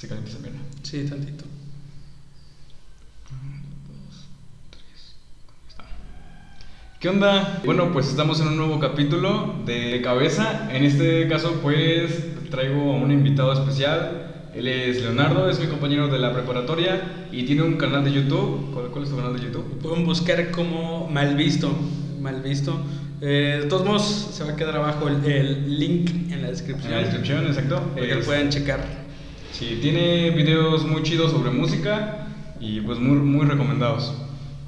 Se calienta esa mierda. Sí, tantito. ¿Qué onda? Bueno, pues estamos en un nuevo capítulo de Cabeza. En este caso, pues traigo a un invitado especial. Él es Leonardo, es mi compañero de la preparatoria y tiene un canal de YouTube. ¿Cuál, cuál es tu canal de YouTube? Pueden buscar como Malvisto. Malvisto. Eh, de todos modos, se va a quedar abajo el, el link en la descripción. En la descripción, exacto. Para que lo Es- puedan checar. Sí, tiene videos muy chidos sobre música y pues muy, muy recomendados.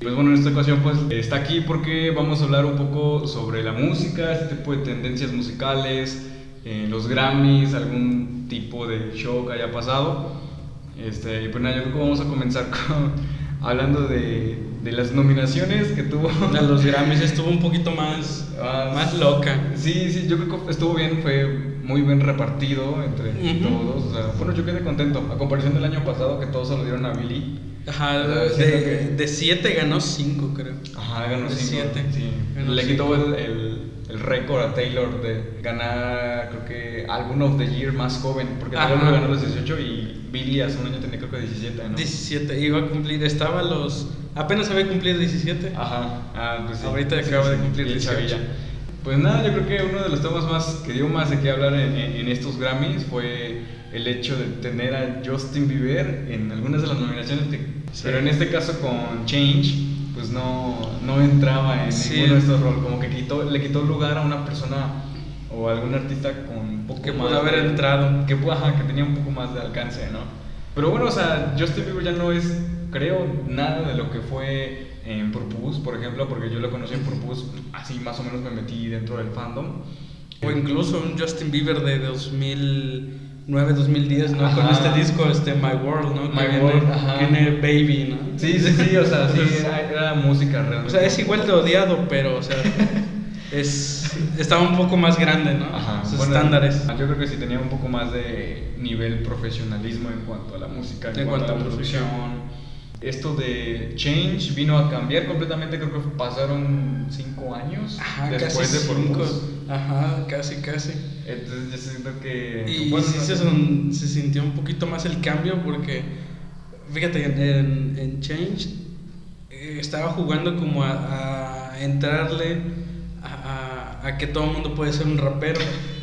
Pues bueno, en esta ocasión pues está aquí porque vamos a hablar un poco sobre la música, este tipo de tendencias musicales, eh, los Grammys, algún tipo de show que haya pasado. Este, y pues nada, yo creo que vamos a comenzar con, hablando de, de las nominaciones que tuvo. A los Grammys estuvo un poquito más, Ah, más loca. Sí, sí, yo creo que estuvo bien, fue muy bien repartido entre todos. O sea, bueno, yo quedé contento. A comparación del año pasado que todos se lo dieron a Billy. Ajá, O sea, siento de, que- de siete ganó cinco, creo. Ajá, ganó De cinco. siete. Sí. Ganó Le quitó el, el, el récord a Taylor de ganar, creo que, Album of the Year más joven. Porque Ajá. Taylor lo ganó a los 18 y Billy hace un año tenía creo que 17, ¿no? 17, iba a cumplir, estaba los... Apenas había cumplido 17. Ajá, ah, pues sí. Ahorita acaba de cumplir bien 18. chavilla. Pues nada, yo creo que uno de los temas más que dio más de qué hablar en, en- estos Grammys fue el hecho de tener a Justin Bieber en algunas de las nominaciones, de- Sí. pero en este caso con Change, pues no, no entraba en Sí. ninguno de estos roles, como que quitó, le quitó lugar a una persona o a algún artista con un poco Que más pudo haber entrado. que, ajá, que tenía un poco más de alcance, ¿no? Pero bueno, o sea, Justin Bieber ya no es, creo, nada de lo que fue en Purpose, por ejemplo, porque yo lo conocí en Purpose, así más o menos me metí dentro del fandom. O incluso un Justin Bieber de 2009, 2010, ¿no? Con Ajá. este disco, este My World, ¿no? My que viene, World, ajá. Tiene Baby, ¿no? Sí, sí, sí, o sea, sí, era, era música realmente. O sea, es igual de odiado, pero, o sea, es, estaba un poco más grande, ¿no? Ajá, Sus bueno, estándares. Yo creo que sí tenía un poco más de nivel profesionalismo en cuanto a la música, en, En cuanto, cuanto a la música. producción. Esto de Change vino a cambiar completamente, creo que pasaron cinco años Ajá, después casi de cinco. Purpose. Ajá, casi, casi. Entonces yo siento que... Y, bueno, sí no se, son- se sintió un poquito más el cambio porque, fíjate, en, en- en Change eh, estaba jugando como a, a entrarle a, a- a que todo el mundo puede ser un rapero.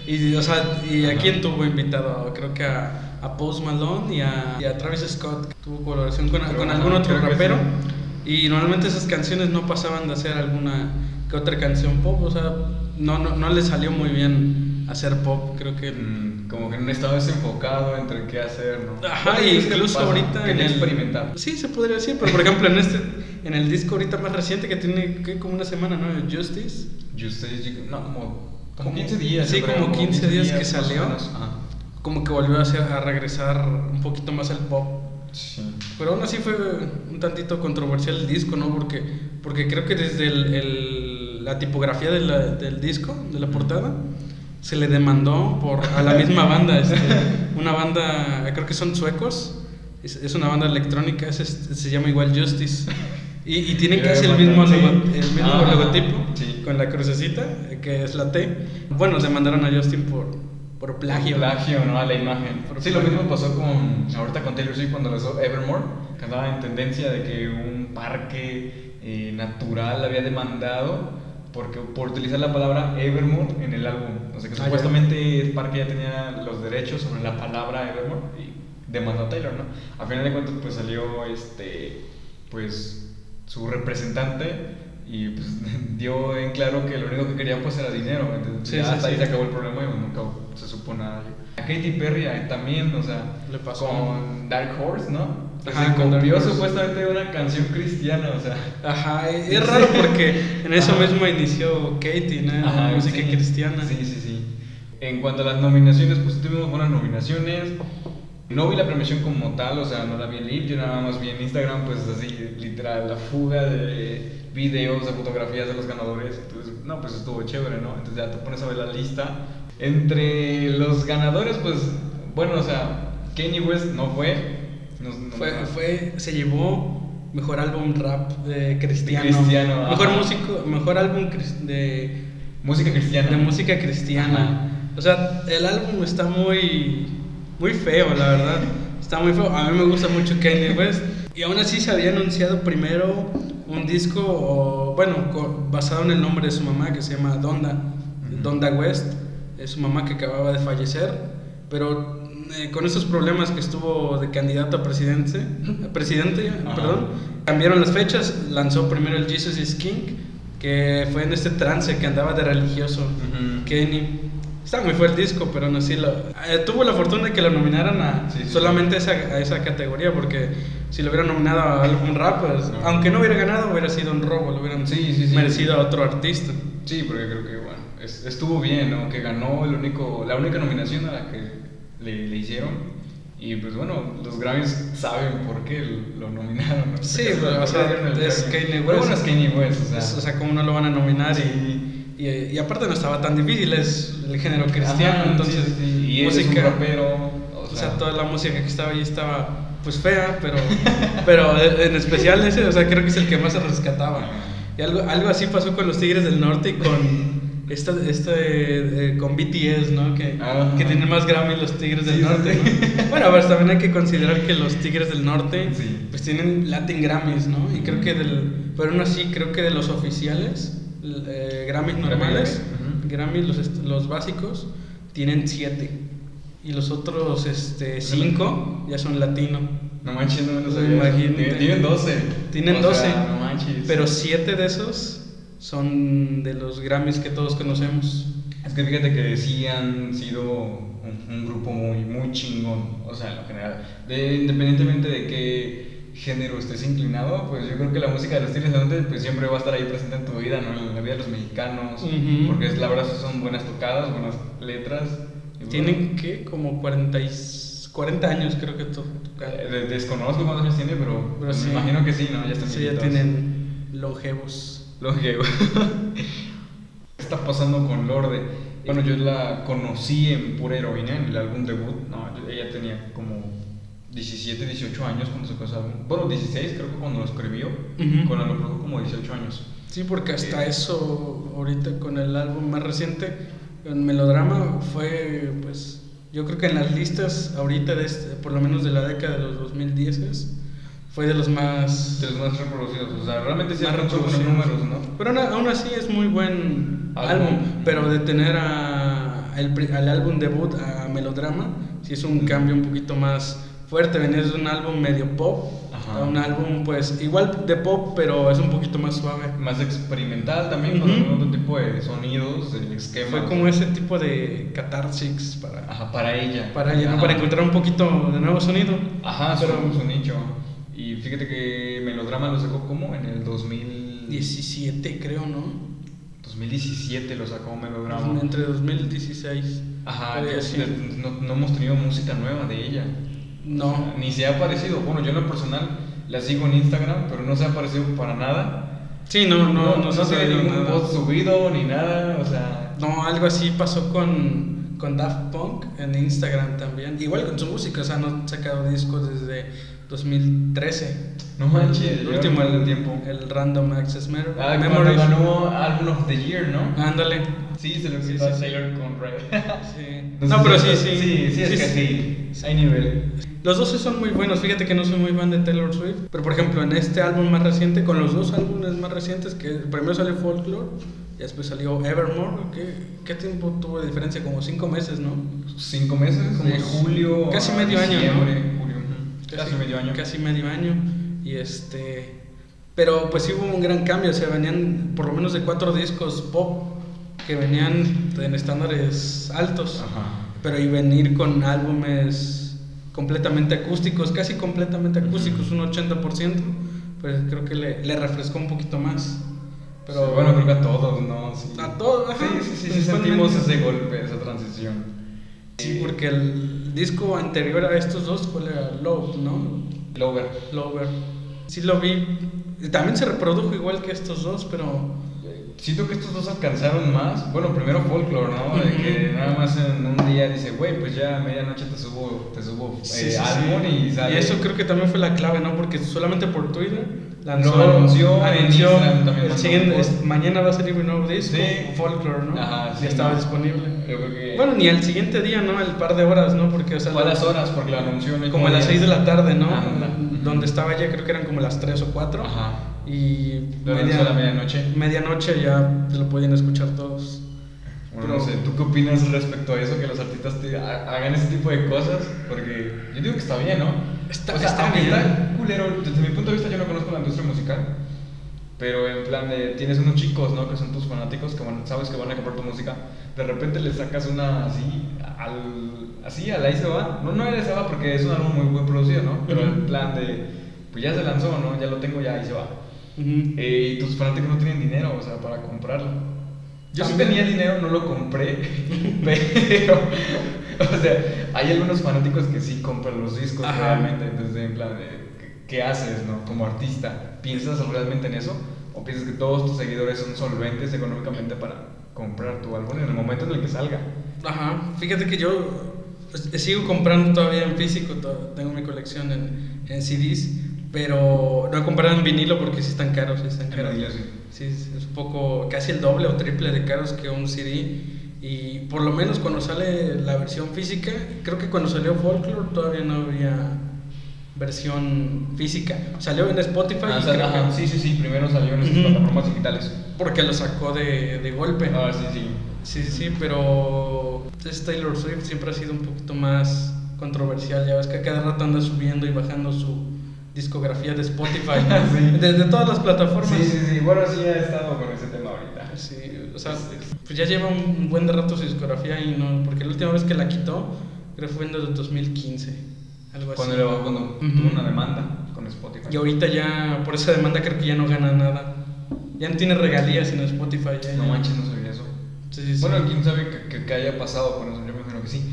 Y, o sea, ¿y a quién tuvo invitado? Creo que a, a Post Malone y a, y a Travis Scott, que tuvo colaboración con, con algún otro que rapero. sí. Y normalmente esas canciones no pasaban de hacer alguna que otra canción pop, o sea, no, no, no le salió muy bien hacer pop, creo que... Mm, como que no estaba desenfocado entre qué hacer, ¿no? Ajá, y que incluso ahorita en el- experimentar. Sí, se podría decir, pero por ejemplo en este, en el disco ahorita más reciente que tiene ¿qué? como una semana, ¿no? Justice. Y ustedes, no, como, como Como- 15 días. sí, como 15 días que más o salió. Como que volvió a, hacer- a regresar un poquito más al pop. Sí. Pero aún así fue un tantito controversial el disco, ¿no? Porque, porque creo que desde el, el- la tipografía de la- del disco, de la portada, se le demandó por a la misma banda, este, una banda, creo que son suecos, es, es una banda electrónica, es- es- se llama igual Justice. Y, y tiene Sí, casi el mismo, sí. el mismo Ajá, logotipo, sí. con la crucecita, que es la T. Bueno, demandaron a Justin por, por plagio. Plagio, ¿no? A la imagen. Por Sí, lo mismo pasó con, ahorita con Taylor Swift cuando lanzó Evermore, que andaba en tendencia de que un parque eh, natural había demandado porque, por utilizar la palabra Evermore en el álbum. O sea que Ah, supuestamente el parque ya tenía los derechos sobre la palabra Evermore y demandó a Taylor, ¿no? A final de cuentas pues salió este, pues su representante y pues dio en claro que lo único que quería pues era dinero. Entonces Sí, ya sí, hasta ahí sí. se acabó el problema y nunca se supo nada. A Katy Perry también, o sea, Le pasó. con Dark Horse, ¿no? Ajá, se copió supuestamente una canción cristiana, o sea. Ajá, es es raro porque en eso Ajá. mismo inició Katie, ¿no? Ajá, música cristiana. Sí, sí, sí. En cuanto a las nominaciones, pues tuvimos buenas nominaciones. No vi la premiación como tal, o sea, no la vi en live, yo nada más vi en Instagram, pues así, literal, la fuga de videos, de fotografías de los ganadores. Entonces, no, pues estuvo chévere, ¿no? Entonces ya te pones a ver la lista. Entre los ganadores, pues, bueno, o sea, Kanye West no fue. No- no- Fue, fue, se llevó mejor álbum rap de cristiano. De cristiano, Mejor ajá. músico, mejor álbum de, Música cristiana. de música cristiana. O sea, el álbum está muy, muy feo, la verdad. Está muy feo. A mí me gusta mucho Kanye West. Y aún así se había anunciado primero un disco, bueno, basado en el nombre de su mamá, que se llama Donda. Donda West. Es su mamá que acababa de fallecer. Pero eh, con esos problemas que estuvo de candidato a presidente, presidente Ajá. perdón, cambiaron las fechas. Lanzó primero el Jesus is King, que fue en este trance que andaba de religioso. Kenny. Está muy fuerte el disco, pero no sí lo, eh, tuvo la fortuna de que lo nominaran a Sí, sí. solamente esa, a esa categoría, porque si lo hubieran nominado a algún rap, pues, No. aunque no hubiera ganado, hubiera sido un robo, lo hubieran merecido a otro artista. Sí, porque creo que bueno, es- estuvo bien, ¿no? Que ganó el único, la única nominación a la que le, le hicieron. Y pues bueno, los Grammys saben por qué lo nominaron. ¿no? Sí, Porque pero, o sea, es. Kanye West. bueno, es Kanye West, o sea. O sea, como no lo van a nominar Sí. y, y, y aparte no estaba tan difícil, es el género cristiano, Ajá, entonces sí, sí. Y música, rapero. O o sea, sea, toda la música que estaba ahí estaba pues fea, pero, pero en especial ese, o sea, creo que es el que más se rescataba. Y algo, algo así pasó con los Tigres del Norte y con esta, este, eh, con BTS, ¿no? Que, Ajá. que tienen más Grammy los Tigres del Sí, Norte. ¿no? Bueno, pues también hay que considerar que los Tigres del Norte pues tienen Latin Grammys, ¿no? Y creo que del, pero aún así creo que de los oficiales, eh, Grammys Grammy, normales. Grammys los, los básicos tienen siete y los otros este, cinco ya son latino. No manches, no me lo sabía. imagínate. Tienen, tienen 12. Tienen O 12, sea, no manches. pero siete de esos son de los Grammys que todos conocemos. Es que fíjate que sí han sido un, un grupo muy, muy chingón, o sea, en lo general. De, independientemente de qué género estés inclinado, pues yo creo que la música de los Tigres del Norte pues siempre va a estar ahí presente en tu vida, ¿no? En la vida de los mexicanos, porque es, la verdad son buenas tocadas, buenas letras. bueno, Tienen que como 40, y- 40 años creo que to- eh, de- desconozco cuántos años tiene, pero, Pero me imagino que sí, ¿no? Ya están Sí, ya tienen longevos. Lo que ¿Qué está pasando con Lorde? Bueno, yo la conocí en Pura Heroína, en el álbum debut. No, ella tenía como 17, 18 años cuando sacó ese álbum. Bueno, 16 creo que cuando lo escribió. Ujú. Cuando lo produjo como 18 años. Sí, porque hasta Eh. eso, ahorita con el álbum más reciente, en Melodrama, fue, pues, yo creo que en las listas, ahorita, de este- por lo menos de la década de los 2010, fue de los más... De los más reproducidos. O sea, realmente sí alcanzó buenos números, ¿no? Pero aún, aún así es muy buen Álbum. álbum, pero de tener a, el al álbum debut a Melodrama, sí es un cambio un poquito más fuerte, venir de un álbum medio pop Ajá. a un álbum pues igual de pop, pero es un poquito más suave. Más experimental también, con Ujú. algún otro tipo de sonidos, el esquema. Fue como ese tipo de catarsis para, Ajá, para ella. para, ella, ¿no? Para encontrar un poquito de nuevo sonido. Ajá, Pero- su, su nicho. Y fíjate que Melodrama lo sacó como en el 2000... 17 creo, ¿no? 2017 lo sacó Melodrama. Entre 2016. Ajá, no, no hemos tenido música nueva de ella. No. Ni se ha aparecido. Bueno, yo en lo personal la sigo en Instagram, pero no se ha aparecido para nada. Sí, no, no, no, se ha tiene sabido ningún nada. post subido ni nada, o sea... No, algo así pasó con, con Daft Punk en Instagram también. Igual con su música, o sea, no han sacado discos desde 2013. No manches, el último, el, tiempo. el Random Access Memory. Ah, Memories. ganó Album of the Year, ¿no? Ándale. Sí, se lo a sí, sí. Taylor con Red. Sí. No No, sé pero si- sí, sí. Sí, sí, es que sí. Hay nivel. Los dos son muy buenos. Fíjate que no soy muy fan de Taylor Swift. Pero por ejemplo, en este álbum más reciente, con los dos álbumes más recientes, que primero salió Folklore y después salió Evermore. ¿Qué, qué tiempo tuvo de diferencia? Como cinco meses, ¿no? Cinco meses, Como de julio. casi medio año, ¿no? julio, ujú. Casi, medio año. Casi medio año. Y este. Pero pues sí hubo un gran cambio. O sea, venían por lo menos de cuatro discos pop que venían en estándares altos. Ajá. Pero y venir con álbumes completamente acústicos, casi completamente acústicos, un 80%, pues creo que le, le refrescó un poquito más. Pero Sí, bueno, creo que a todos, ¿no? Sí. A todos, ajá, Sí, sí, sí, sí, sentimos ese golpe, esa transición. Sí, porque el disco anterior a estos dos, ¿cuál era? Love, ¿no? Lover. Lover. Sí lo vi. También se reprodujo igual que estos dos, pero Siento que estos dos alcanzaron más. Bueno, primero Folklore, ¿no? De que nada más en un día dice, güey, pues ya a medianoche te subo, te subo Sí, eh, sí, álbum sí. y sale. Y eso creo que también fue la clave, ¿no? Porque solamente por Twitter lanzó, Lo anunció, anunció el siguiente, es- mañana va a salir un nuevo disco, Sí. Folklore, ¿no? Ajá, sí, ya estaba ¿no? disponible. Que. Bueno, ni al siguiente día, ¿no? El par de horas, ¿no? Porque, o sea, lo- las horas porque la anunció en el como a las 6 de la tarde, ¿no? Anda. Donde estaba ella, creo que eran como las 3 o 4. Ajá. Y Lo anunció a la medianoche. medianoche ya lo podían escuchar todos. Bueno, no sé, ¿tú qué opinas respecto a eso? Que los artistas te ha- hagan ese tipo de cosas. Porque yo digo que está bien, ¿no? Está- o sea, está aunque bien. está culero, desde mi punto de vista yo no conozco la industria musical. Pero en plan de, tienes unos chicos, ¿no? Que son tus fanáticos, que van- sabes que van a comprar tu música. De repente les sacas una así, al, así, al ahí se va. No, no ahí se va porque es un álbum muy buen producido, ¿no? Pero en plan de, pues ya se lanzó, ¿no? Ya lo tengo, ya ahí se va. Eh, y tus fanáticos no tienen dinero, o sea, para comprarlo. Yo sí tenía ten- dinero, no lo compré, pero, o sea, hay algunos fanáticos que sí compran los discos Ajá. realmente, entonces en plan de, ¿qué- ¿qué haces, no? Como artista, ¿piensas realmente en eso? ¿O piensas que todos tus seguidores son solventes económicamente para comprar tu álbum en el momento en el que salga? Ajá, fíjate que yo pues, sigo comprando todavía en físico, tengo mi colección en, en CDs, pero no he comprado en vinilo porque sí están caros, sí están caros. sí. Sí, es un poco, casi el doble o triple de caros que un CD. Y por lo menos cuando sale la versión física, creo que cuando salió Folklore todavía no había versión física. Salió en Spotify Ah, y sea, creo que- sí, sí, sí, primero salió en estas Ujú. plataformas digitales. porque lo sacó de, de golpe. Ah, sí, sí. Sí, sí, sí, pero Taylor Swift siempre ha sido un poquito más controversial. Ya ves que cada rato anda subiendo y bajando su discografía de Spotify. Sí. desde todas las plataformas. Sí, sí, sí, bueno, sí he estado con ese tema. Sí, o sea, Es- es- pues ya lleva un buen rato su discografía y no, porque la última vez que la quitó, creo que fue en el 2015, algo así. Cuando, cuando Ujú. tuvo una demanda con Spotify. Y ahorita ya, por esa demanda creo que ya no gana nada. Ya no tiene regalías en Spotify. ya- No ya- manches, no sabía eso. Sí, sí, sí. Bueno, quién sabe qué que, que haya pasado con eso, yo me imagino que sí.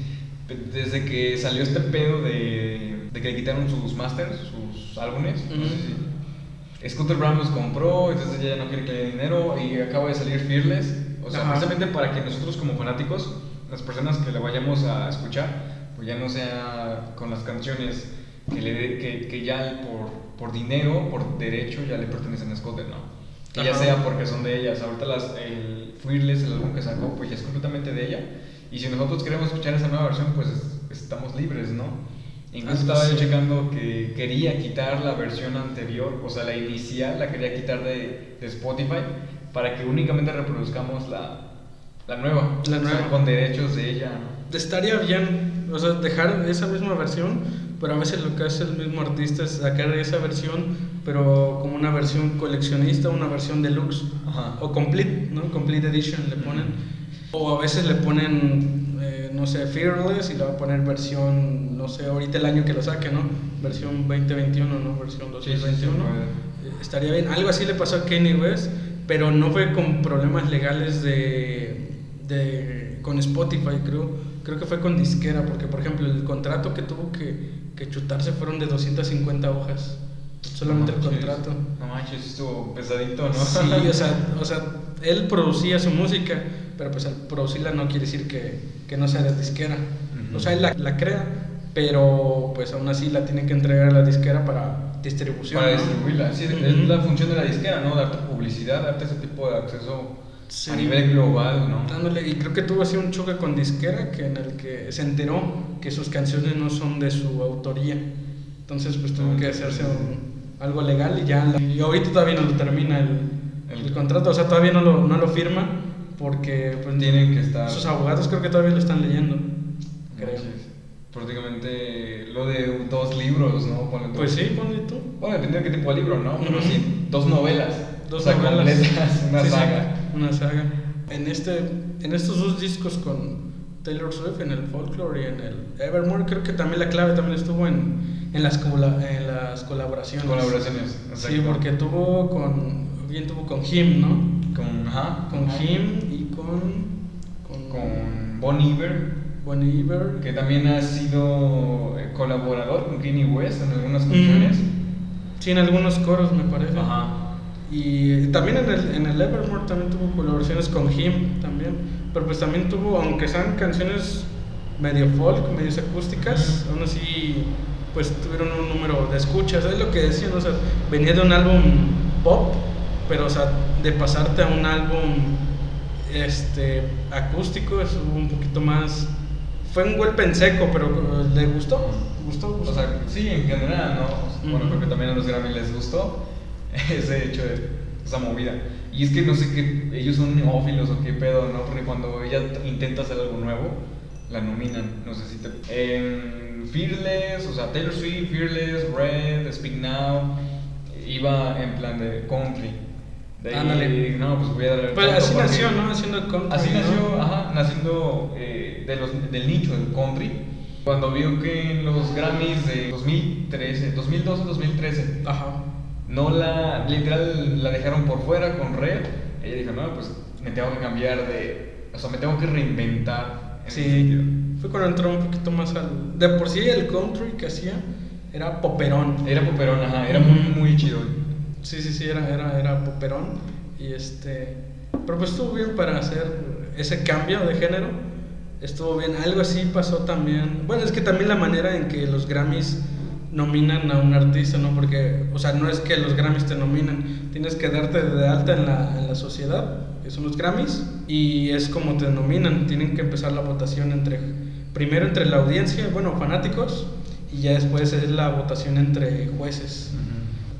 Desde que salió este pedo de, de que le quitaron sus masters, sus álbumes, no sé si- Scooter Brown los compró, entonces ella ya no quiere que le dé dinero y acaba de salir Fearless. O sea, Ajá. precisamente para que nosotros como fanáticos, las personas que le vayamos a escuchar, pues ya no sea con las canciones que, le dé- que, que ya por, por dinero, por derecho, ya le pertenecen a Scooter, ¿no? Que ya sea porque son de ellas. Ahorita las, el Fearless, el álbum que sacó, pues ya es completamente de ella. Y si nosotros queremos escuchar esa nueva versión, pues es- estamos libres, ¿no? Incluso Ah, estaba yo checando que quería quitar la versión anterior, o sea, la inicial, la quería quitar de, de Spotify para que únicamente reproduzcamos la, la nueva. La o sea, nueva. con derechos de ella, ¿no? Estaría bien, o sea, dejar esa misma versión, pero a veces lo que hace el mismo artista es sacar esa versión, pero como una versión coleccionista, una versión deluxe, Ajá. o complete, ¿no? Complete edition le ponen. O a veces le ponen, no sé, Fearless y le va a poner versión, no sé, ahorita el año que lo saque, ¿no? Versión 2021, ¿no? Versión Sí, sí, sí, 2021. Eh, Estaría bien. Algo así le pasó a Kanye West, pero no fue con problemas legales de, de con Spotify, creo. Creo que fue con disquera, porque por ejemplo el contrato que tuvo que, que chutarse fueron de 250 hojas. Solamente el No manches. contrato. No manches, estuvo pesadito, ¿no? Sí, o sea, o sea, él producía su música, pero pues al producirla no quiere decir que, que no sea de disquera. Ujú. O sea, él la, la crea, pero pues aún así la tiene que entregar a la disquera para distribución. Para ¿no? distribuirla. Sí, es Ujú. la función de la disquera, ¿no? Darte publicidad, darte ese tipo de acceso Sí. a nivel global, ¿no? Dándole- y creo que tuvo así un choque con disquera que en el que se enteró que sus canciones no son de su autoría. Entonces pues tuvo que hacerse un- algo legal y ya. la- y ahorita todavía no lo termina el, El- el contrato, o sea, todavía no lo, no lo firma porque pues Tienen que estar. sus abogados creo que todavía lo están leyendo. Creo. Prácticamente lo de dos libros, ¿no? Ponle tú. Pues sí, ponle tú. Bueno, depende de qué tipo de libro, ¿no? Pero sí, dos novelas. Dos o sea, novelas. completas, una Sí, sí, saga. una saga. En, este, en estos dos discos con Taylor Swift, en el Folklore y en el Evermore, creo que también la clave también estuvo en, en, las, en las colaboraciones. Colaboraciones, Sí, exacto. porque tuvo con. Bien tuvo con Him, ¿no? Con, ajá, Con ajá. Him y con. Con, Con Bon Iver, Bon Iver. que también ha sido eh, colaborador con Kanye West en algunas canciones. Sí, en algunos coros me parece. Ajá. Y también en el, en el Evermore también tuvo colaboraciones con Him también. Pero pues también tuvo, aunque sean canciones medio folk, medio acústicas, aún así pues tuvieron un número de escuchas. Es lo que decían, o sea, venía de un álbum pop, pero o sea, de pasarte a un álbum este, acústico, es un poquito más... Fue un golpe en seco, pero ¿le gustó? ¿Gustó? O sea, sí, en general, ¿no? Bueno, creo que también a los Grammy les gustó ese hecho de esa movida. Y es que no sé qué, ellos son neófilos o qué pedo, ¿no? Porque cuando ella intenta hacer algo nuevo, la nominan. No sé si te. En Fearless, o sea, Taylor Swift, Fearless, Red, Speak Now, iba en plan de country. De ahí, Ándale. no, pues voy a dar Pues así nació, ¿no? Haciendo country, Así ¿no? nació, ajá, naciendo eh, de los, del nicho del country. Cuando vio que en los Grammys de 2013, 2012, 2013, Ajá. no la, literal, la dejaron por fuera con Red, ella dijo, no, pues me tengo que cambiar de, o sea, me tengo que reinventar. en. Sí, fue cuando entró un poquito más al... De por sí el country que hacía era poperón. Era poperón, ajá, era muy, muy chido. Sí, sí, sí, era, era, era poperón. Y este... Pero pues estuvo bien para hacer ese cambio de género. Estuvo bien. Algo así pasó también. Bueno, es que también la manera en que los Grammys nominan a un artista, ¿no? Porque, o sea, no es que los Grammys te nominen, tienes que darte de alta en la, en la sociedad, que los Grammys, y es como te nominan. Tienen que empezar la votación entre, primero entre la audiencia, bueno, fanáticos, y ya después es la votación entre jueces.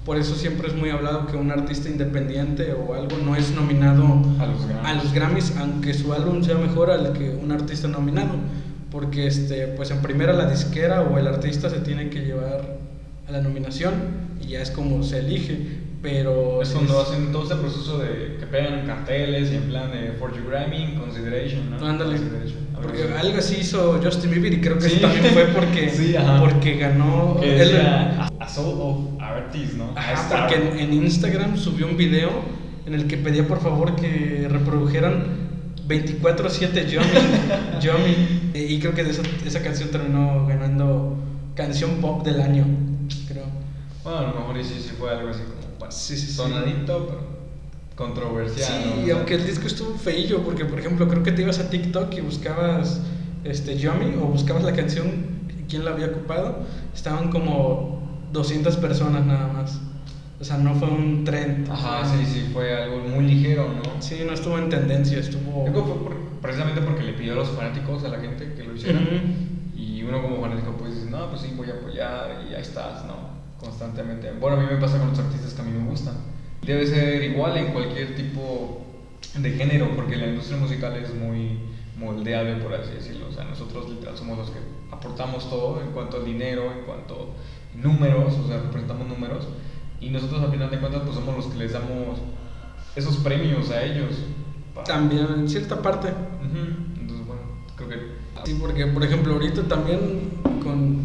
Por eso siempre es muy hablado que un artista independiente o algo no es nominado A los Grammys. a los Grammys, aunque su álbum sea mejor al que un artista nominado. Porque este, pues en primera la disquera o el artista se tiene que llevar a la nominación y ya es como se elige. Pero Es sí cuando es- hacen todo este proceso de que pegan carteles y en plan de For Your Grammy, Consideration, ¿no? Ándale. Porque así. algo así hizo Justin Bieber y creo que Sí. eso también fue porque, Sí, porque ganó. Él- A Soul of Artist, ¿no? Ajá, porque en, en Instagram subió un video en el que pedía por favor que reprodujeran 24-7 Yomi. Yomi. Y creo que esa, esa canción terminó ganando canción pop del año, creo. Bueno, a lo mejor sí, sí fue algo así como Sí, sí, sí. sonadito, pero controversial. Sí, ¿no? Y aunque el disco estuvo feillo, porque por ejemplo creo que te ibas a TikTok y buscabas este, Yomi o buscabas la canción, quién la había ocupado, estaban como 200 personas nada más. O sea, no fue un trend. Ajá, sí, sí, fue algo muy ligero, ¿no? Sí, no estuvo en tendencia, estuvo... Creo que fue por- precisamente porque le pidió a los fanáticos, a la gente que lo hicieran. Ujú. Y uno como fanático pues dice, no, pues sí, voy a apoyar y ahí estás, ¿no? Constantemente. Bueno, a mí me pasa con los artistas que a mí me gustan. Debe ser igual en cualquier tipo de género, porque la industria musical es muy moldeable, por así decirlo. O sea, nosotros literal somos los que aportamos todo en cuanto a dinero, en cuanto números, o sea, representamos números. Y nosotros al final de cuentas pues somos los que les damos esos premios a ellos. También, en cierta parte. Ujú. Entonces, bueno, creo que... Sí, porque por ejemplo ahorita también con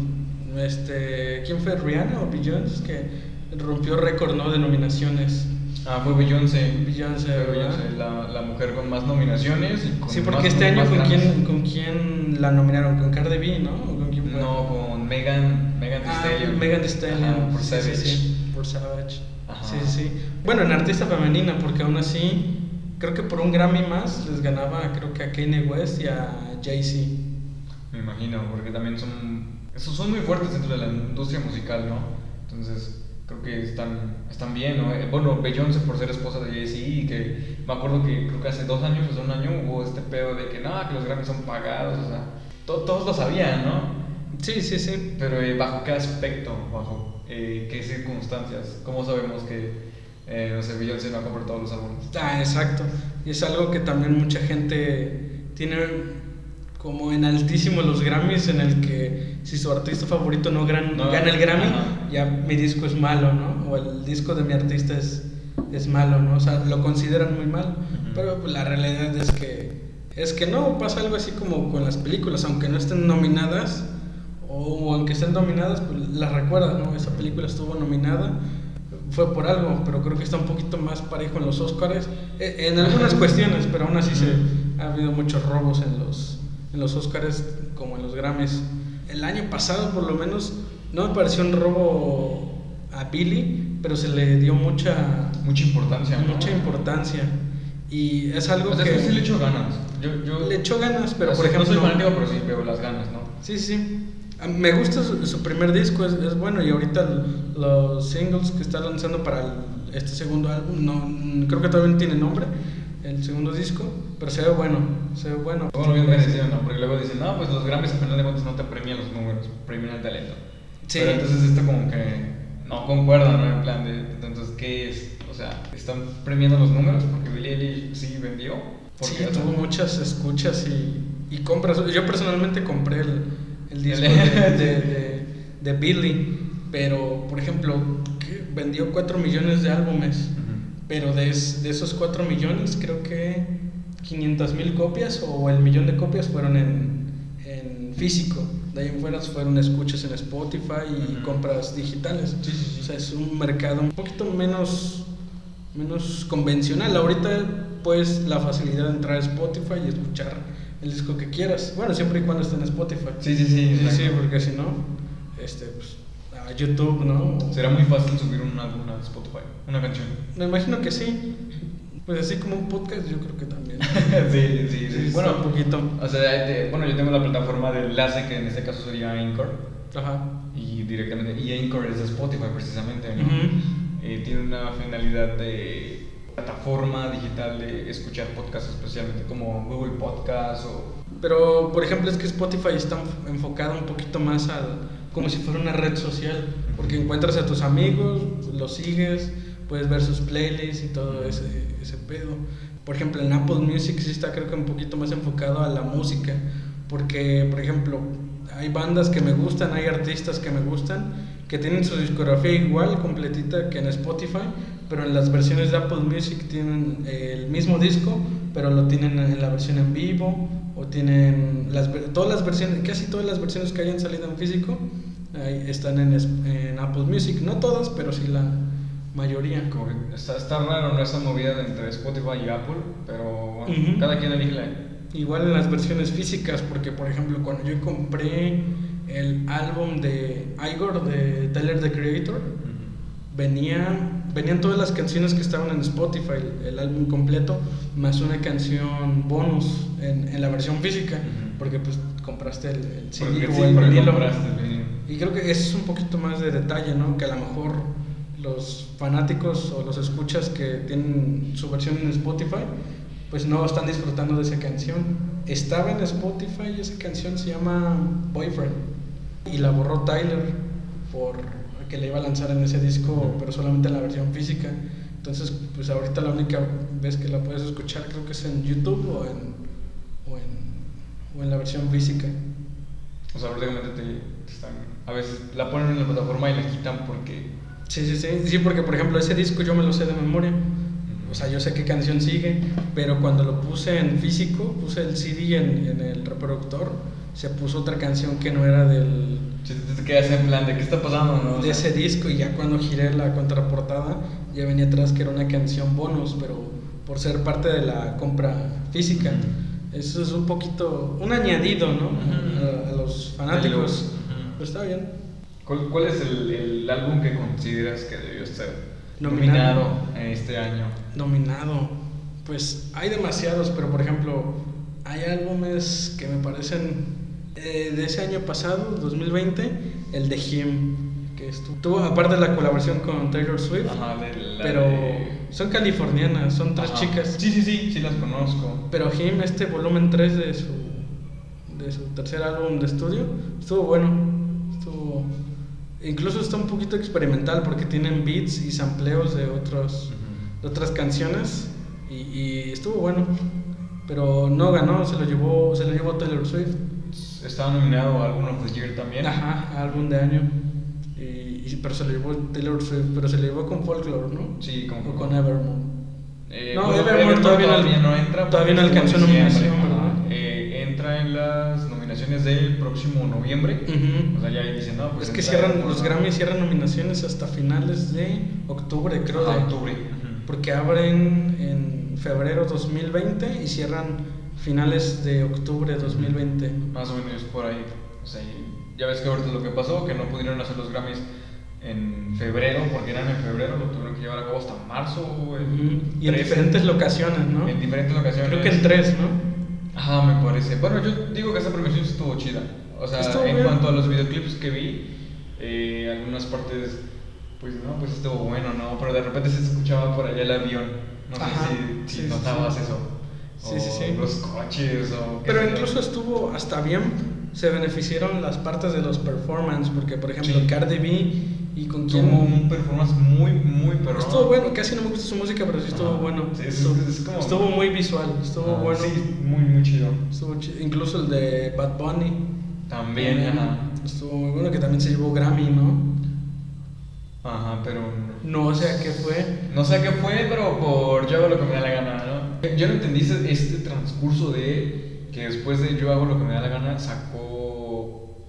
este quién fue Rihanna o Beyoncé que rompió récord no de nominaciones. Ah, fue Beyoncé. Beyoncé, Fue. Beyoncé, la, la mujer con más nominaciones. Y con Sí, porque más- este año con quién con quién la nominaron con Cardi B, ¿no? ¿O con quién fue? No, con Megan, Megan Thee Ah, Stallion. Megan Thee Stallion, Ajá, por sí, Savage. sí, sí, por Savage. Ajá. Sí, sí. Bueno, en artista femenina, porque aún así, creo que por un Grammy más les ganaba, creo que a Kanye West y a Jay-Z. Me imagino, porque también son... Esos son muy fuertes dentro de la industria musical, ¿no? Entonces, creo que están, están bien, ¿no? Eh, Bueno, Beyoncé por ser esposa de Jay-Z y que me acuerdo que creo que hace dos años, hace un año, hubo este pedo de que no, que los Grammys son pagados, o sea, to- todos lo sabían, ¿no? Sí, sí, sí. Pero eh, ¿bajo qué aspecto? ¿Bajo eh, qué circunstancias? ¿Cómo sabemos que, eh, no sé, Beyoncé no ha comprado todos los álbumes? Ah, exacto. Y es algo que también mucha gente tiene como en altísimo los Grammys, en el que si su artista favorito no, gran- No, gana el Grammy, ya mi disco es malo, ¿no? O el disco de mi artista es, es malo, ¿no? O sea, lo consideran muy mal. Ujú. Pero pues, la realidad es que, es que no, pasa algo así como con las películas, aunque no estén nominadas, o aunque estén nominadas, pues las recuerdas, ¿no? Esa película estuvo nominada, fue por algo, pero creo que está un poquito más parejo en los Oscars, eh, en algunas cuestiones, pero aún así se, ha habido muchos robos en los, en los Oscars como en los Grammys. El año pasado, por lo menos, no me pareció un robo a Billy, pero se le dio mucha, Mucha importancia, ¿no? mucha importancia. Y es algo O sea, que sí le echó ganas. Yo, yo, le echó ganas, pero o por sea, ejemplo... No soy fanático, pero sí veo las ganas, ¿no? Sí, sí. A- Me gusta su, su primer disco, es, es bueno. Y ahorita los singles que está lanzando para el- este segundo álbum, no, mm, creo que todavía no tiene nombre. el segundo disco, pero se ve bueno, se ve bueno. Bueno, bien merecido, ¿no? Porque luego dicen, no, pues los Grammys al final de cuentas no te premian los números, premian el talento. Sí. Pero entonces esto como que no concuerda, ¿no? En plan de, entonces, ¿qué es? O sea, ¿están premiando los números? Porque Billie Eilish sí vendió. Sí, Porque, tuvo muchas escuchas y, y compras. Yo personalmente compré el, el disco de, de, de, de Billy, pero por ejemplo, ¿qué? vendió 4 millones de álbumes. Ujú. Pero de, de esos 4 millones, creo que 500 mil copias o el millón de copias fueron en, en físico. De ahí en fuera fueron escuchas en Spotify y Ujú. compras digitales. Sí, sí, sí. O sea, es un mercado un poquito menos, menos convencional. Ahorita, pues, la facilidad de entrar a Spotify y escuchar el disco que quieras. Bueno, siempre y cuando esté en Spotify. Sí, sí, sí. Sí, sí, porque si no, este, pues, a YouTube, ¿no? Será muy fácil subir un álbum a Spotify, una canción. Me imagino que sí. Pues así como un podcast, yo creo que también. sí, sí, sí. Sí, Bueno, un poquito. o sea, de- bueno, yo tengo la plataforma de enlace que en este caso sería Anchor. Ajá. Y directamente, y Anchor es de Spotify precisamente, ¿no? Eh, tiene una finalidad de plataforma digital de escuchar podcasts, especialmente como Google Podcast o... Pero, por ejemplo, es que Spotify está enf- enfocado un poquito más al. como si fuera una red social. Porque encuentras a tus amigos, los sigues, puedes ver sus playlists y todo ese, ese pedo. Por ejemplo, en Apple Music sí está, creo que un poquito más enfocado a la música. Porque, por ejemplo, hay bandas que me gustan, hay artistas que me gustan, que tienen su discografía igual, completita que en Spotify, pero en las versiones de Apple Music tienen eh, el mismo disco, pero lo tienen en la versión en vivo, o tienen las, todas las versiones, casi todas las versiones que hayan salido en físico, ahí están en, en Apple Music. No todas, pero sí la mayoría. Está, está raro, ¿no? Esa movida entre Spotify y Apple, pero bueno, Ujú. cada quien elige la... Igual en las versiones físicas, porque por ejemplo, cuando yo compré el álbum de Igor de Tyler the Creator, venía, venían todas las canciones que estaban en Spotify, el, el álbum completo, más una canción bonus en, en la versión física, Ujú. porque pues compraste el, el CD o sí, el vinilo. Y creo que es un poquito más de detalle, ¿no? Que a lo mejor los fanáticos o los escuchas que tienen su versión en Spotify, pues no están disfrutando de esa canción. Estaba en Spotify y esa canción se llama Boyfriend. Y la borró Tyler por que le iba a lanzar en ese disco, pero solamente en la versión física. Entonces, pues ahorita la única vez que la puedes escuchar creo que es en YouTube o en, o en, o en la versión física. O sea, prácticamente te, te están... A veces la ponen en la plataforma y la quitan porque... Sí, sí, sí, sí, porque por ejemplo ese disco yo me lo sé de memoria. O sea, yo sé qué canción sigue, pero cuando lo puse en físico, puse el CD en, en el reproductor, se puso otra canción que no era del, Si te, quedas en plan de qué está pasando, ¿no? De ese disco y ya cuando giré la contraportada ya venía atrás que era una canción bonus, pero por ser parte de la compra física. Eso es un poquito, un añadido, ¿no? A, a los fanáticos. Pero está bien. ¿Cuál, cuál es el, el álbum que consideras que debió ser Nominado. nominado en este año? Nominado. Pues hay demasiados, pero por ejemplo, hay álbumes que me parecen eh, de ese año pasado, 2020, el de Him, que estuvo, tuvo aparte de la colaboración con Taylor Swift, Ajá, de la pero de- son californianas, son tres Ajá. chicas. Sí, sí, sí, sí las conozco. Pero Him, este volumen 3 de su, de su tercer álbum de estudio, estuvo bueno. Incluso está un poquito experimental porque tienen beats y sampleos de, otros, de otras canciones y, y estuvo bueno. Pero no ganó, se lo llevó, se lo llevó Taylor Swift. Estaba nominado a Album of the Year también. Ajá, álbum de año. Y, y- pero se lo llevó Taylor Swift, pero se lo llevó con Folklore, ¿no? Sí, con O con Evermore. Eh, No, bueno, Evermore todavía no- no entra. todavía no alcanzó nominación. Eh, entra en las nominaciones del próximo noviembre. Ujú. O sea, ya dicen, no, pues. es que cierran, los Grammys cierran nominaciones hasta finales de octubre, creo. Ajá, de- octubre. Ujú. Porque abren en febrero 2020 y cierran finales de octubre 2020. Más o menos por ahí. O sea, ya ves que ahorita lo que pasó, que no pudieron hacer los Grammys en febrero, porque eran en febrero, lo tuvieron que llevar a cabo hasta marzo. Y en 13. diferentes locaciones, ¿no? En diferentes ocasiones. Creo que en tres, ¿no? Ajá, me parece. Bueno, yo digo que esta premiación estuvo chida. O sea, Estuvo en bien. cuanto a los videoclips que vi, eh, algunas partes, pues no, pues estuvo bueno, ¿no? Pero de repente se escuchaba por allá el avión. No sé Ajá, si, si sí, sí, notabas sí. eso. Sí, O sí, sí. Los coches o... Pero sé incluso estuvo hasta bien, se beneficiaron las partes de los performance, porque por ejemplo Sí. Cardi B y con quién... Tuvo un performance muy, muy perrón. Estuvo bueno, casi no me gusta su música, pero sí estuvo bueno. Sí, es- estuvo, es como- estuvo muy visual, estuvo Ah, bueno. Sí, muy, muy chido. Estuvo chi- incluso el de Bad Bunny. También, ajá. Estuvo muy bueno, que también se llevó Grammy, ¿no? Ajá, pero... No, o sea, ¿qué fue? No sé qué fue, pero por yo hago lo que me da la gana, ¿no? Yo no entendí este transcurso de que después de yo hago lo que me da la gana sacó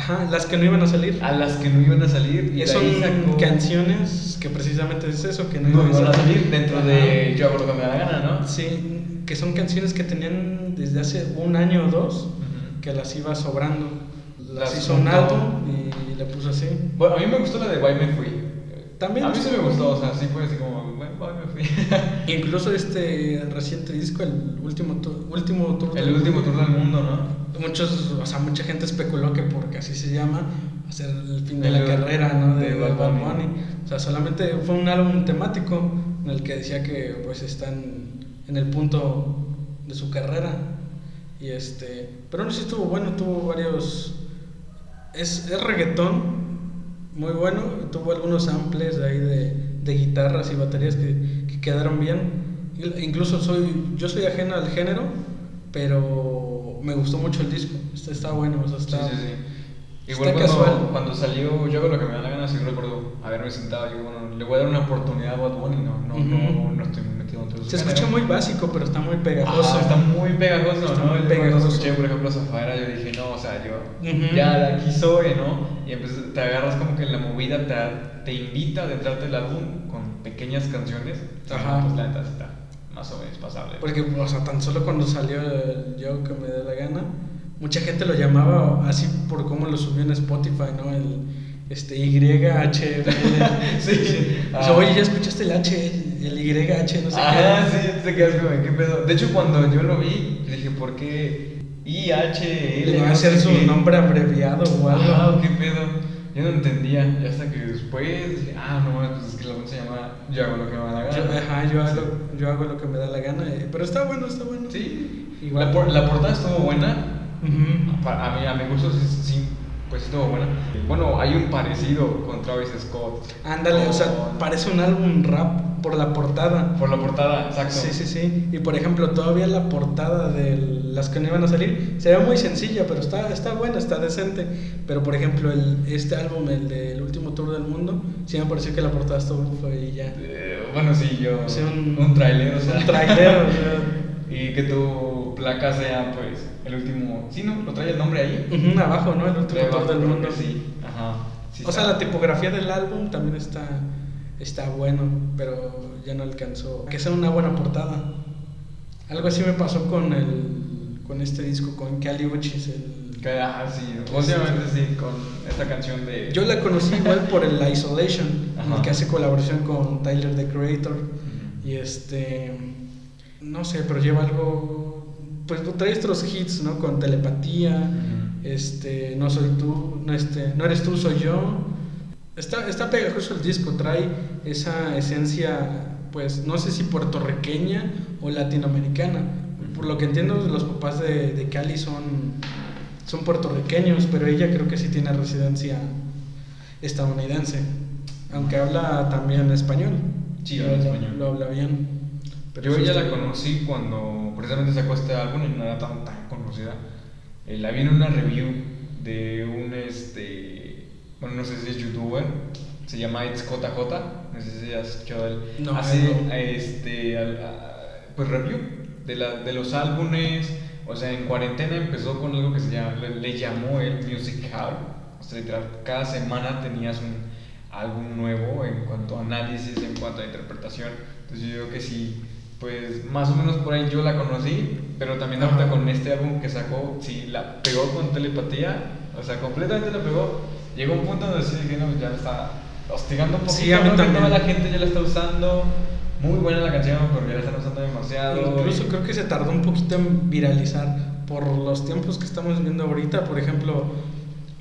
Ajá, las que no iban a salir. a las que no iban a salir y son sacó canciones que precisamente es eso, que no, no iban a salir dentro Ajá. de yo hago lo que me da la gana, ¿no? Sí, que son canciones que tenían desde hace un año o dos, que las iba sobrando. Las, Las hizo y le puso así. Bueno, a mí me gustó la de Why Me Fui. También A mí sí me gustó, o sea, sí fue así como, Me Fui. Incluso este reciente disco, el último, tu- último tour El del último mundo, tour del mundo, ¿no? Muchos, o sea, mucha gente especuló que porque así se llama, ser el fin de la carrera, ¿no? De, de de Bad Bad Bunny. Bunny. O sea, solamente fue un álbum temático en el que decía que pues están en el punto de su carrera. Y este, pero no sí estuvo bueno, tuvo varios es, es reggaetón muy bueno, tuvo algunos samples ahí de, de guitarras y baterías que, que quedaron bien. Incluso soy yo soy ajeno al género, pero me gustó mucho el disco. Está, bueno, o sea, está. Está Igual cuando, casual. cuando salió Yo hago lo que me da la gana, sí recuerdo haberme sentado y bueno, le voy a dar una oportunidad a Bad Bunny, no, no, Ujú. no, no estoy metido dentro de su Se escucha muy básico, pero está muy pegajoso. Ajá, está muy pegajoso, Está ¿no? muy Yo pegajoso. Cuando escuché, por ejemplo, Zafaera, yo dije, no, o sea, yo Ujú. ya de aquí soy, ¿no? Y entonces te agarras como que la movida te, te invita a adentrarte el álbum con pequeñas canciones. Ajá. Pues la neta está más o menos pasable. Porque, o sea, tan solo cuando salió el Yo que me dé la gana, mucha gente lo llamaba así por cómo lo subió en Spotify, ¿no? El este YH. Sí. Dice, Ah. oye, ¿ya escuchaste el H? El YH, no sé Ah, qué. sí, te quedas como, ¿qué pedo? De hecho, cuando yo lo vi, dije, ¿por qué IHL? Le va a hacer su qué? nombre abreviado o algo. Ah, ¿qué pedo? Yo no entendía, y hasta que después dije, ah, no, pues es que la banda se llama Yo hago lo que me da la gana. Yo, ajá, yo hago, yo hago lo que me da la gana. eh, Pero está bueno, está bueno. Sí, Igual. La, por- la portada estuvo buena, Ujú. Pa- a mí, a mi gusto, sí, sí, pues estuvo buena. Bueno, hay un parecido con Travis Scott. Ándale, o sea, parece un álbum rap por la portada. Por la portada, exacto. Sí, sí, sí. Y por ejemplo, todavía la portada de las que no iban a salir se ve muy sencilla, pero está, está buena, está decente. Pero por ejemplo, el, este álbum, el del último tour del mundo, sí me pareció que la portada estuvo fue y ya. Eh, bueno, sí, yo. Un- un trailer, o sea. Un trailer, o sea. Y que tu placa sea, pues, el último. Sí, ¿no? Lo trae el nombre ahí. Abajo, ¿no? El último Trae tour del mundo. Sí, ajá. Sí o sea, la tipografía del álbum también está, está bueno, pero ya no alcanzó. Que sea una buena portada. Algo así me pasó con el con este disco, con Cali Uchis, el Que, ah, sí, obviamente sí, con esta canción de. Yo la conocí igual por el Isolation, en el que hace colaboración con Tyler the Creator. Y este. No sé, pero lleva algo. Pues trae estos hits, ¿no? Con telepatía. Este. No soy tú. No, este, no eres tú, soy yo. Está, está pegajoso el disco, trae esa esencia, pues no sé si puertorriqueña o latinoamericana. Por lo que entiendo, los papás de, de Cali son, son puertorriqueños, pero ella creo que sí tiene residencia estadounidense, aunque habla también español. Sí, habla español. Lo habla bien. Pero Yo está- la conocí cuando precisamente sacó este álbum y no era tan, tan conocida. Eh, la vi en una review de un, este, bueno, no sé si es youtuber, se llama It's JJ, no sé si has escuchado él. No, Hace, no. este, al- a- pues review de, la, de los álbumes, o sea, en cuarentena empezó con algo que se llama, le, le llamó el Music Hall, o sea, literal, cada semana tenías un álbum nuevo en cuanto a análisis, en cuanto a interpretación. Entonces yo digo que sí, pues más o menos por ahí yo la conocí, pero también ahorita con este álbum que sacó, sí, la pegó con telepatía, o sea, completamente la pegó. Llegó un punto donde sí dije, no, ya está hostigando un poquito, Sí, a mí ¿no? también. la gente ya la está usando. Muy buena la canción, ya la están usando demasiado. Incluso y- creo que se tardó un poquito en viralizar por los tiempos que estamos viendo ahorita. Por ejemplo,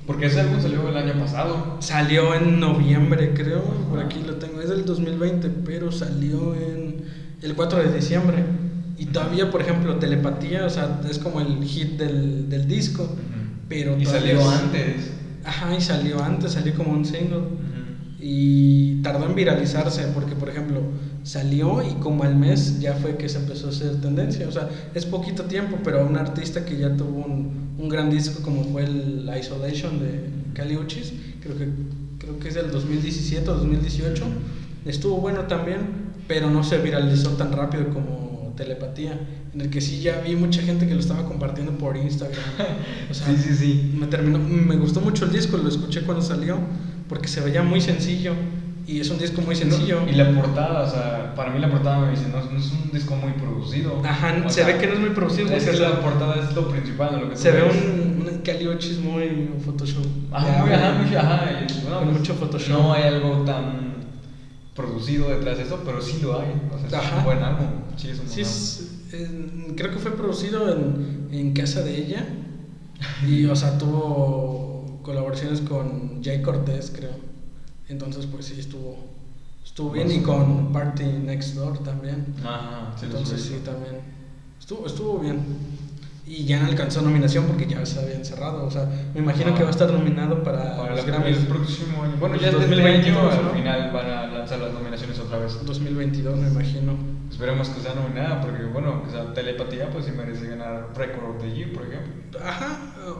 Porque ese álbum salió el año pasado. salió en noviembre, creo. Por aquí lo tengo. Es del 2020, pero salió en, el 4 de diciembre. Y todavía, por ejemplo, Telepatía, o sea, es como el hit del, del disco. Pero Y salió es- antes. Ajá, y salió antes, salió como un single. Y tardó en viralizarse porque, por ejemplo, salió y como al mes ya fue que se empezó a hacer tendencia. O sea, es poquito tiempo, pero un artista que ya tuvo un, un gran disco como fue el Isolation de Kali Uchis, creo que, creo que es del 2017 o 2018, estuvo bueno también, pero no se viralizó tan rápido como Telepatía, en el que sí ya vi mucha gente que lo estaba compartiendo por Instagram. O sea, Sí, sí, sí. me terminó, me gustó mucho el disco, lo escuché cuando salió, porque se veía muy sencillo y es un disco muy sencillo. No, y la portada, o sea, para mí la portada me dice, no, no es un disco muy producido. Ajá, O se sea, ve que no es muy producido Es que se- la portada es lo principal, lo que Se ve un, un caliochis muy Photoshop. Ajá, Ya, muy, ajá, muy, ajá, y, bueno, Con pues, mucho Photoshop. No hay algo tan producido detrás de eso, pero sí lo hay. O sea, es un buen álbum. Sí, es un Sí, buen es- creo que fue producido en, en casa de ella y, o sea, tuvo colaboraciones con Jay Cortés, creo. Entonces, pues sí, estuvo, estuvo bien y con Party Next Door también. Ajá, sí, Entonces sí, también. Estuvo, estuvo bien. Y ya no alcanzó nominación porque ya se habían cerrado. O sea, me imagino Ajá. que va a estar nominado para, Para los Grammys el próximo año. Bueno, ya desde este 2022, año al ¿no? final van a lanzar las nominaciones otra vez. 2022, me imagino. Esperemos que sea nominada, porque bueno, que sea telepatía, pues sí merece ganar Record of the Year, por ejemplo. Ajá,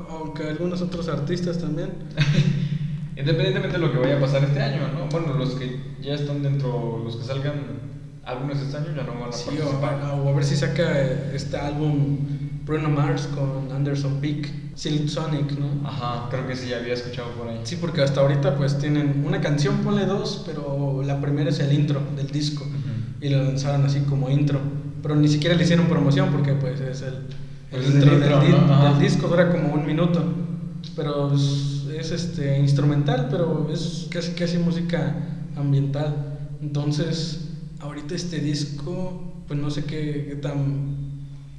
aunque algunos otros artistas también. Independientemente de lo que vaya a pasar este año, ¿no? Bueno, los que ya están dentro, los que salgan álbumes este año ya no van a Sí, o, participar. o a ver si saca este álbum Bruno Mars con Anderson Peak, Silk Sonic, ¿no? Ajá, creo que sí, había escuchado por ahí. Sí, porque hasta ahorita pues tienen una canción, ponle dos, pero la primera es el intro del disco. Y lo lanzaron así como intro. Pero ni siquiera le hicieron promoción porque pues es el, el Pues el intro, del, di- ¿no? Del disco, dura como un minuto. Pero es, es, este, instrumental, pero es casi, casi música ambiental. Entonces, ahorita este disco, pues no sé qué, qué tan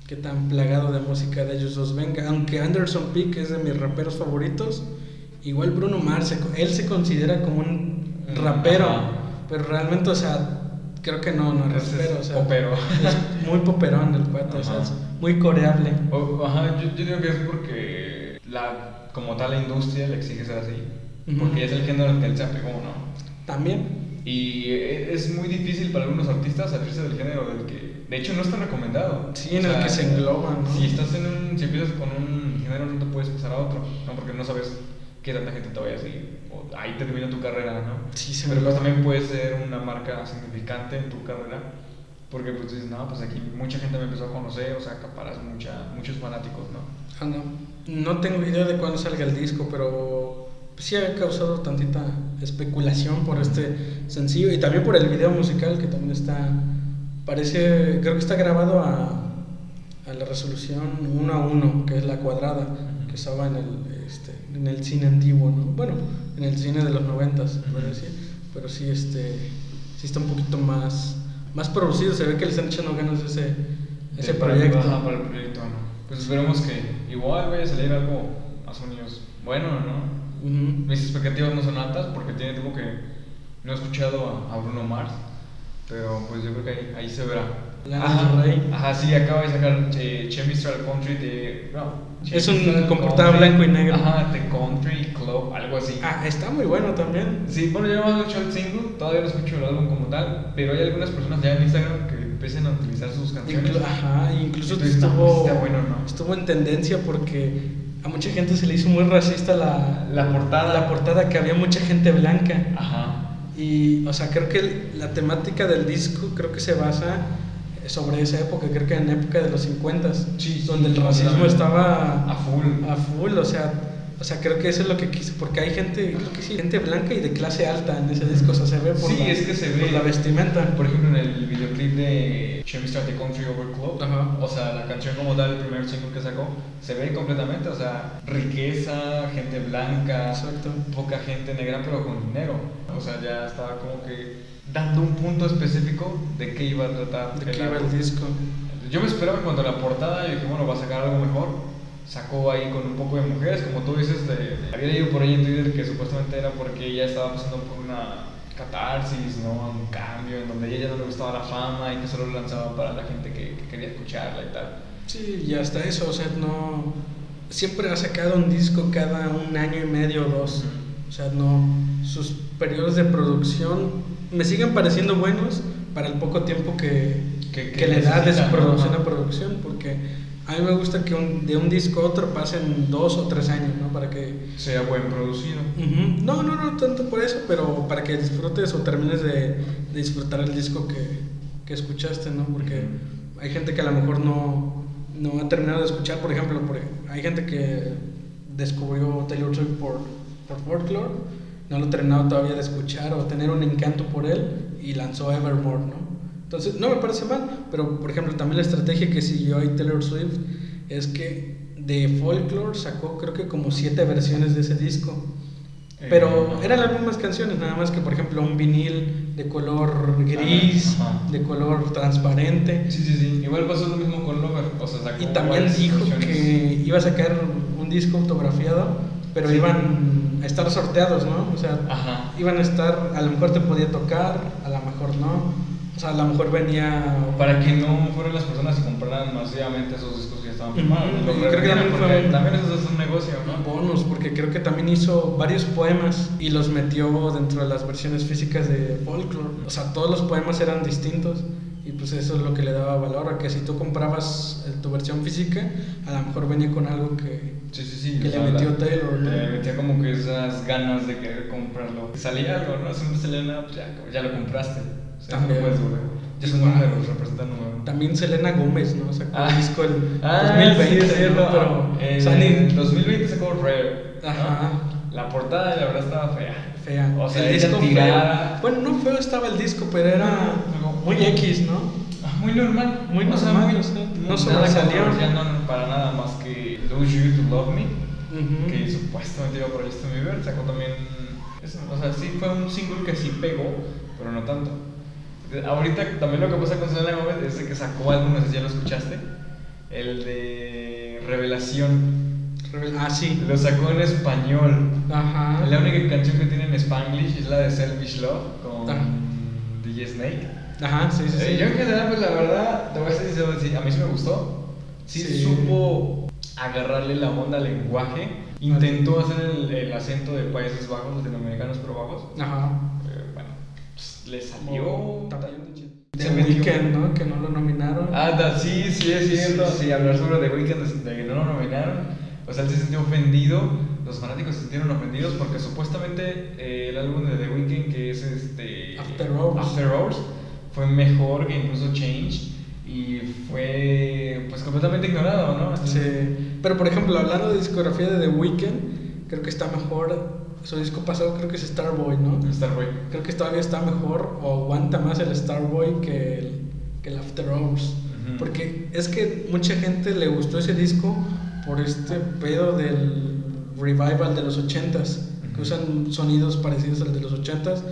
qué tan plagado de música de ellos dos venga. Aunque Anderson Peak es de mis raperos favoritos, igual Bruno Mars, él se considera como un rapero, ajá. pero realmente, o sea, creo que no, no es rapero, o sea, popero. es muy poperón el cuate, o sea, es muy coreable. O- ajá, yo, yo digo que es porque la, como tal la industria le exige ser así. Porque es el género al que él se apegó, ¿no? También, Y e- es muy difícil para algunos artistas salirse del género del que, de hecho, no está recomendado. Sí, en el que se engloban, ¿no? Si estás en un, si empiezas con un género, no te puedes pasar a otro, ¿no? Porque no sabes qué tanta gente te vaya a seguir. O ahí termina tu carrera, ¿no? Sí, se Pero pues también puede ser una marca significante en tu carrera. Porque pues dices, no, pues aquí mucha gente me empezó a conocer, o sea, acaparas mucha, muchos fanáticos, ¿no? ah, no, no tengo idea de cuándo salga el disco, pero sí ha causado tantita especulación por este sencillo y también por el video musical que también está, parece, creo que está grabado a, a la resolución 1 a 1, que es la cuadrada, que estaba en el, este, en el cine antiguo, ¿no? Bueno, en el cine de los 90, se puede decir, pero sí, este, sí está un poquito más, más producido, se ve que le están echando ganas a ese, ese Sí, proyecto. para el proyecto, ¿no? Pues esperemos que igual vaya a salir algo más o menos bueno, ¿no? Ujú. Mis expectativas no son altas porque tiene tiempo que no he escuchado a, a Bruno Mars, pero pues yo creo que ahí, ahí se verá. Ajá, Rey. ajá, sí, acaba de sacar eh, Chemistry Country de... No, Es un- Country, blanco y negro. Ajá, The Country Club, algo así. Ah, está muy bueno también. Sí, bueno, yo no he escuchado el single, todavía no escucho el álbum como tal, pero hay algunas personas ya en Instagram que empiezan a utilizar sus canciones. Inclu- ajá, incluso Entonces, estuvo, está bueno, ¿no? estuvo en tendencia porque a mucha gente se le hizo muy racista la, La portada. la portada que había mucha gente blanca. Ajá. Y, o sea, creo que la temática del disco creo que se basa sobre esa época, creo que en época de los 50 Sí, donde el racismo estaba A full. a full, o sea, o sea, creo que eso es lo que quiso, porque hay gente, creo que sí, gente blanca y de clase alta en ese disco, o sea, se ve por, Sí, la, es que se por ve. la vestimenta. Por ejemplo, en el videoclip de Chemistry at the Country Over Club, Ajá. o sea, la canción como tal, el primer single que sacó, se ve completamente, o sea, riqueza, gente blanca, Exacto. poca gente negra, pero con dinero. O sea, ya estaba como que dando un punto específico de qué iba a tratar. De qué iba el disco. Yo me esperaba en cuanto a la portada, yo dije, bueno, va a sacar algo mejor. Sacó ahí con un poco de mujeres, como tú dices, de- de- había leído por ahí en Twitter que supuestamente era porque ella estaba pasando por una catarsis, ¿no? Un cambio en donde a ella no le gustaba la fama y que solo lo lanzaba para la gente que, que quería escucharla y tal. Sí, y hasta eso, o sea, no. Siempre ha sacado un disco cada un año y medio o dos. O sea, no. Sus periodos de producción me siguen pareciendo buenos para el poco tiempo que, Que- que, que le da de su producción a producción, porque a mí me gusta que un- de un disco a otro pasen dos o tres años, ¿no? Para que. Sea buen producido. No, no, no tanto por eso, pero para que disfrutes o termines de, de disfrutar el disco que, que escuchaste, ¿no? Porque hay gente que a lo mejor no, no ha terminado de escuchar, por ejemplo, por- hay gente que descubrió Taylor Swift por, por Folklore, no lo ha terminado todavía de escuchar o tener un encanto por él y lanzó Evermore, ¿no? Entonces, no me parece mal, pero por ejemplo, también la estrategia que siguió ahí Taylor Swift es que de Folklore sacó creo que como siete versiones de ese disco. Pero Eh, eran las mismas canciones, nada más que por ejemplo un vinil de color gris, Ajá. de color transparente. Sí, sí, sí. Igual pasó lo mismo con Lover. O sea, sacó Y también dijo que iba a sacar un disco autografiado, pero Sí. iban a estar sorteados, ¿no? O sea, Ajá. iban a estar, a lo mejor te podía tocar, a lo mejor no. O sea, a lo mejor venía... Para que no fueran las personas y compraran masivamente esos discos que ya estaban firmados. creo que también fue un- también eso es un negocio, ¿no? bonus, porque creo que también hizo varios poemas y los metió dentro de las versiones físicas de Folklore. O sea, todos los poemas eran distintos y pues eso es lo que le daba valor a que si tú comprabas eh, tu versión física, a lo mejor venía con algo que... Sí, sí, sí. Que le sea, metió la- Taylor, ¿no? Le metía como que esas ganas de querer comprarlo. Salía algo, ¿no? Siempre salía nada, pues ya, ya lo compraste. También. no puedes volver. Son números, representan números. También Selena Gómez, ¿no? Sacó Ah. un disco en Ah, 2020, sí, es cierto. ¿no? Pero, en o sea, el 2020 sacó Rare. ¿no? Ajá. La portada, la verdad, estaba fea. fea. O sea, el disco tirada. feo. Bueno, no feo estaba el disco, pero era No, muy X, ¿no? Ah, Muy normal. Muy o sea, normal, muy- o sea, no nada sobresalió. no, no, para nada más que Lose You to Love Me. Ujú. que supuestamente iba por Justin Bieber, sacó también, eso, o sea, sí fue un single que sí pegó, pero no tanto. Ahorita también lo que pasa con Selena Gomez es de que sacó álbum, no sé si ya lo escuchaste, el de Revelación, Ah, sí. lo sacó en español. Ajá. La única canción que tiene en Spanglish es la de Selfish Love con Ajá. DJ Snake. Ajá, sí, sí, sí. Eh, yo en general, pues la verdad, te voy a sí, a mí sí me gustó. Sí, Sí. supo agarrarle la onda al lenguaje. Intentó hacer el, el acento de Países Bajos, latinoamericanos pero bajos. Ajá. Eh, bueno, pues, le salió. The. Weeknd, ¿no? Que no lo nominaron. Ah, da- sí, sí, es cierto. sí, Sí, hablar sobre The Weeknd, de que no lo nominaron. O sea, él se sintió ofendido. Los fanáticos se sintieron ofendidos porque supuestamente eh, el álbum de The Weeknd, que es este. After Hours. After Hours, fue mejor que incluso Change. Y fue pues completamente ignorado, ¿no? Sí. Pero por ejemplo, hablando de discografía de The Weeknd, creo que está mejor. Su disco pasado creo que es Starboy, ¿no? Starboy. Creo que todavía está mejor o aguanta más el Starboy que el, que el After Hours. Ujú. Porque es que mucha gente le gustó ese disco por este pedo del revival de los 80s, que Ujú. usan sonidos parecidos al de los 80s,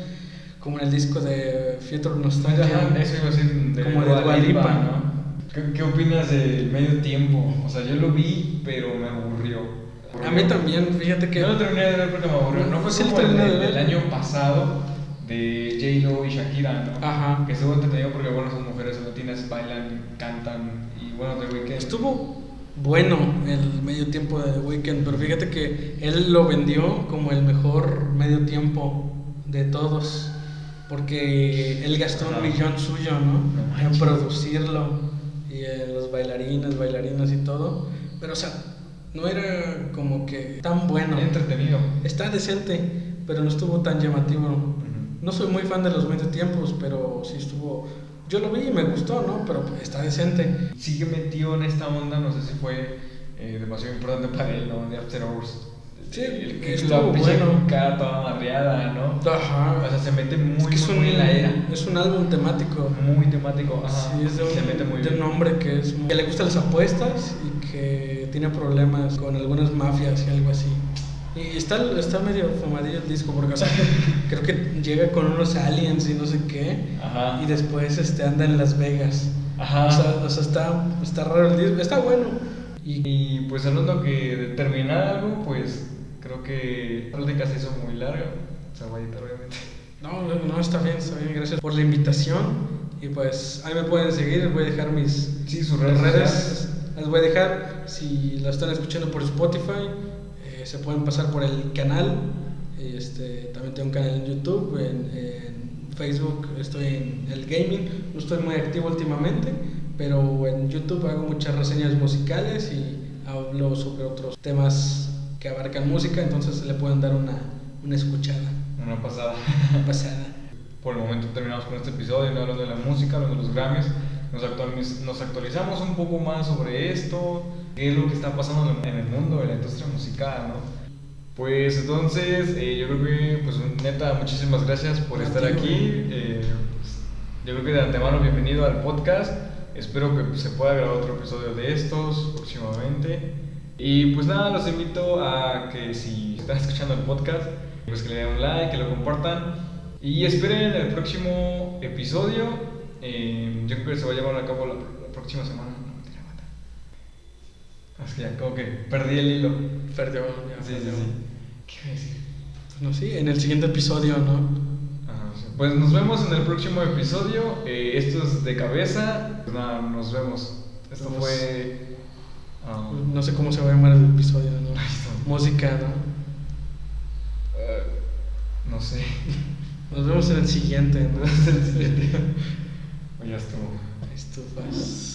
como en el disco de Future Nostalgia. Ajá, eso iba a decir de Como de Dua Dua Lipa, Lipa. ¿no? ¿Qué, qué opinas del medio tiempo? O sea, yo lo vi, pero me aburrió. A mí también, fíjate que... No lo terminé de ver porque me aburrió. No fue Sí como el, de del- año pasado de J-Lo y Shakira, ¿no? Ajá. Que estuvo entretenido porque, bueno, son mujeres latinas, bailan, cantan y, bueno, The Weeknd. Estuvo bueno el medio tiempo de The Weeknd, pero fíjate que él lo vendió como el mejor medio tiempo de todos, porque él gastó un millón suyo, ¿no? No en producirlo y en los bailarines, bailarinas y todo, pero o sea, no era como que tan bueno. Entretenido. Está decente, pero no estuvo tan llamativo. No soy muy fan de los medio tiempos, pero sí estuvo. Yo lo vi y me gustó, ¿no? Pero está decente. Sigue metido en esta onda, no sé si fue eh, demasiado importante para él, ¿no? De After Hours. Sí, el que estuvo la bueno. cara toda amarreada, ¿no? Ajá. O sea, se mete muy, es que es muy, un, muy en la era. es un álbum temático. Muy temático. Ajá. Sí, es de un, se mete muy de bien. un hombre que, es, que le gustan las apuestas y que tiene problemas con algunas mafias y algo así. Y está, está medio fumadillo el disco porque o sea, creo que llega con unos aliens y no sé qué. Ajá. Y después este, anda en Las Vegas. Ajá. O sea, o sea, está, está raro el disco. Está bueno. Y Y pues hablando que de terminar algo, pues creo que la plática se hizo muy larga. Se va a editar, obviamente. No, no, está bien, está bien. Gracias por la invitación. Y pues ahí me pueden seguir. Voy a dejar mis Sí, sus redes sociales. Las voy a dejar. Si la están escuchando por Spotify, eh, se pueden pasar por el canal. Este, también tengo un canal en YouTube, en, en Facebook estoy en el gaming. No estoy muy activo últimamente, pero en YouTube hago muchas reseñas musicales y hablo sobre otros temas que abarcan música. Entonces le pueden dar una, una escuchada. Una pasada. Una pasada. Por el momento terminamos con este episodio, hablando de la música, hablando de los Grammys. Nos, actualiz- nos actualizamos un poco más sobre esto, qué es lo que está pasando en el mundo de la industria musical, ¿no? Pues entonces, eh, yo creo que, pues neta, muchísimas gracias por A estar aquí. Eh, pues, yo creo que de antemano, bienvenido al podcast. Espero que se pueda grabar otro episodio de estos próximamente. Y pues nada, los invito a que si están escuchando el podcast, pues que le den un like, que lo compartan. Y esperen el próximo episodio. Eh, yo creo que se va a llevar a cabo la, la próxima semana. No, mentira, mata. Es que ya como que perdí el hilo. Perdió, ya, Sí, sí, perdió. sí. ¿Qué iba a decir? Pues no, sí, en el siguiente episodio, ¿no? Ajá, sí. Pues nos vemos en el próximo episodio. Eh, esto es de cabeza. Pues nada, nos vemos. Esto Nos- fue. No sé cómo se va a llamar el episodio, ¿no? Música, ¿no? eh, no sé. Nos vemos en el siguiente, ¿no? Nos vemos en el siguiente. O ya estuvo. Estufas.